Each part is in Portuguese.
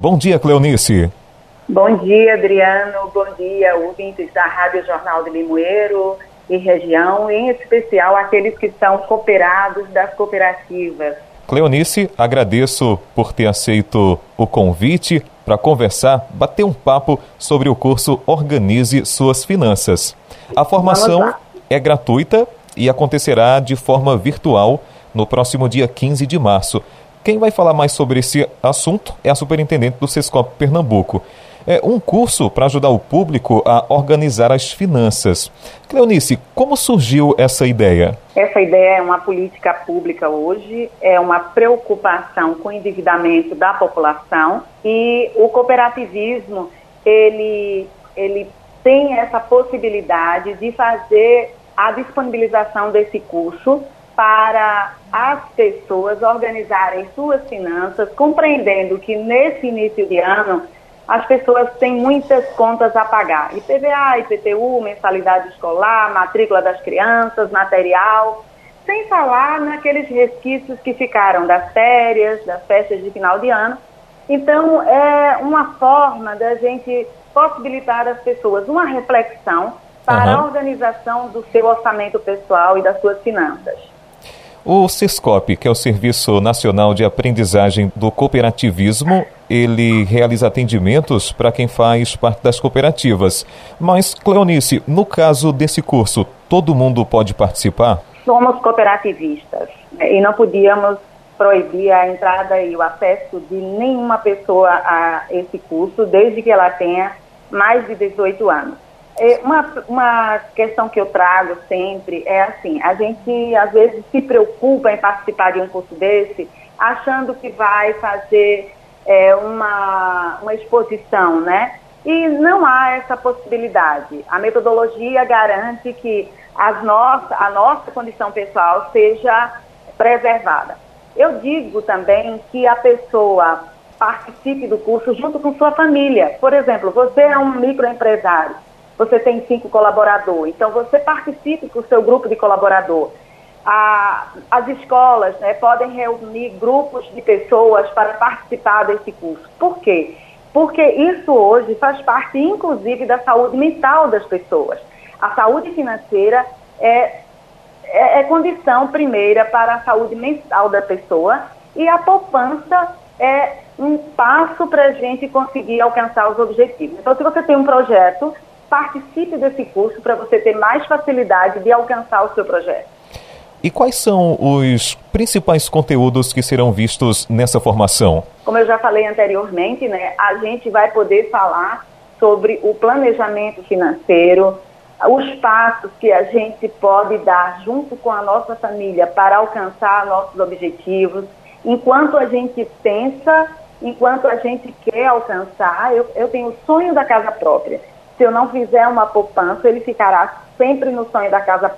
Bom dia, Cleonice. Bom dia, Adriano. Bom dia, ouvintes da Rádio Jornal de Limoeiro e região, em especial aqueles que são cooperados das cooperativas. Cleonice, agradeço por ter aceito o convite para conversar, bater um papo sobre o curso Organize Suas Finanças. A formação é gratuita e acontecerá de forma virtual no próximo dia 15 de março. Quem vai falar mais sobre esse assunto é a superintendente do Sescop Pernambuco. É um curso para ajudar o público a organizar as finanças. Cleonice, como surgiu essa ideia? Essa ideia é uma política pública hoje, é uma preocupação com o endividamento da população e o cooperativismo, ele, ele tem essa possibilidade de fazer a disponibilização desse curso para as pessoas organizarem suas finanças, compreendendo que nesse início de ano as pessoas têm muitas contas a pagar: IPVA, IPTU, mensalidade escolar, matrícula das crianças, material, sem falar naqueles resquícios que ficaram das férias, das festas de final de ano. Então, é uma forma da gente possibilitar às pessoas uma reflexão para uhum. a organização do seu orçamento pessoal e das suas finanças. O CISCOP, que é o Serviço Nacional de Aprendizagem do Cooperativismo, ele realiza atendimentos para quem faz parte das cooperativas. Mas, Cleonice, no caso desse curso, todo mundo pode participar? Somos cooperativistas né, e não podíamos proibir a entrada e o acesso de nenhuma pessoa a esse curso, desde que ela tenha mais de 18 anos. É, uma, uma questão que eu trago sempre é assim, a gente às vezes se preocupa em participar de um curso desse, achando que vai fazer é, uma, uma exposição, né? E não há essa possibilidade. A metodologia garante que as nossa, a nossa condição pessoal seja preservada. Eu digo também que a pessoa participe do curso junto com sua família. Por exemplo, você é um microempresário você tem cinco colaboradores. Então, você participe com o seu grupo de colaborador. as escolas né, podem reunir grupos de pessoas para participar desse curso. Por quê? Porque isso hoje faz parte, inclusive, da saúde mental das pessoas. A saúde financeira é, é, é condição primeira para a saúde mental da pessoa e a poupança é um passo para a gente conseguir alcançar os objetivos. Então, se você tem um projeto participe desse curso para você ter mais facilidade de alcançar o seu projeto. E quais são os principais conteúdos que serão vistos nessa formação? Como eu já falei anteriormente, né, a gente vai poder falar sobre o planejamento financeiro, os passos que a gente pode dar junto com a nossa família para alcançar nossos objetivos. Enquanto a gente pensa, enquanto a gente quer alcançar, eu, eu tenho o sonho da casa própria se eu não fizer uma poupança, ele ficará sempre no sonho da casa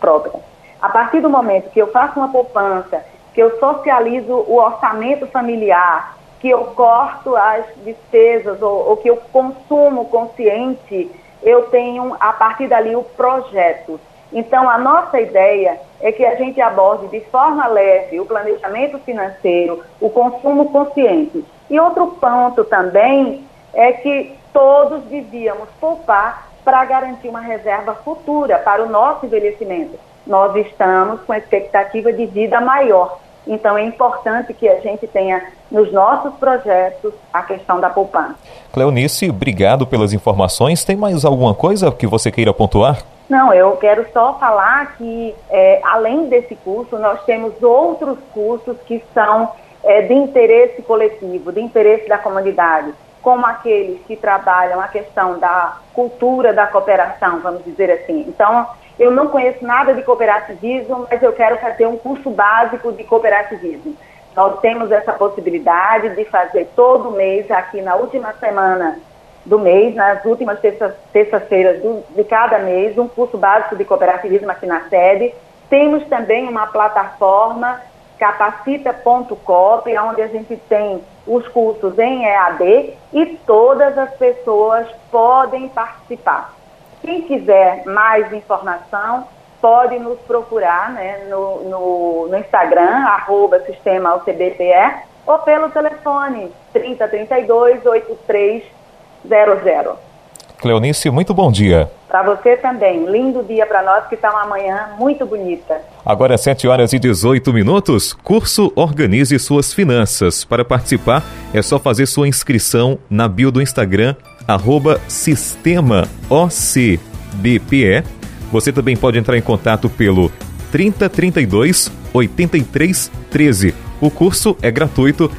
própria. A partir do momento que eu faço uma poupança, que eu socializo o orçamento familiar, que eu corto as despesas ou, ou que eu consumo consciente, eu tenho a partir dali o projeto. Então, a nossa ideia é que a gente aborde de forma leve o planejamento financeiro, o consumo consciente. E outro ponto também é que todos devíamos poupar para garantir uma reserva futura para o nosso envelhecimento. Nós estamos com expectativa de vida maior. Então é importante que a gente tenha nos nossos projetos a questão da poupança. Cleonice, obrigado pelas informações. Tem mais alguma coisa que você queira pontuar? Não, eu quero só falar que, é, além desse curso, nós temos outros cursos que são é, de interesse coletivo, de interesse da comunidade como aqueles que trabalham a questão da cultura da cooperação, vamos dizer assim. Então, eu não conheço nada de cooperativismo, mas eu quero fazer um curso básico de cooperativismo. Nós temos essa possibilidade de fazer todo mês, aqui na última semana do mês, nas últimas terças-feiras de cada mês, um curso básico de cooperativismo aqui na sede. Temos também uma plataforma capacita.cop, onde a gente tem os cursos em EAD e todas as pessoas podem participar. Quem quiser mais informação, pode nos procurar né, no, no, no Instagram, arroba sistema UCBPE, ou pelo telefone 3032 8300. Cleonice, muito bom dia. Para você também. Lindo dia para nós, que está uma manhã muito bonita. Agora, às 7 horas e 18 minutos, curso Organize Suas Finanças. Para participar, é só fazer sua inscrição na bio do Instagram, arroba Sistema OCBPE. Você também pode entrar em contato pelo 3032 8313. O curso é gratuito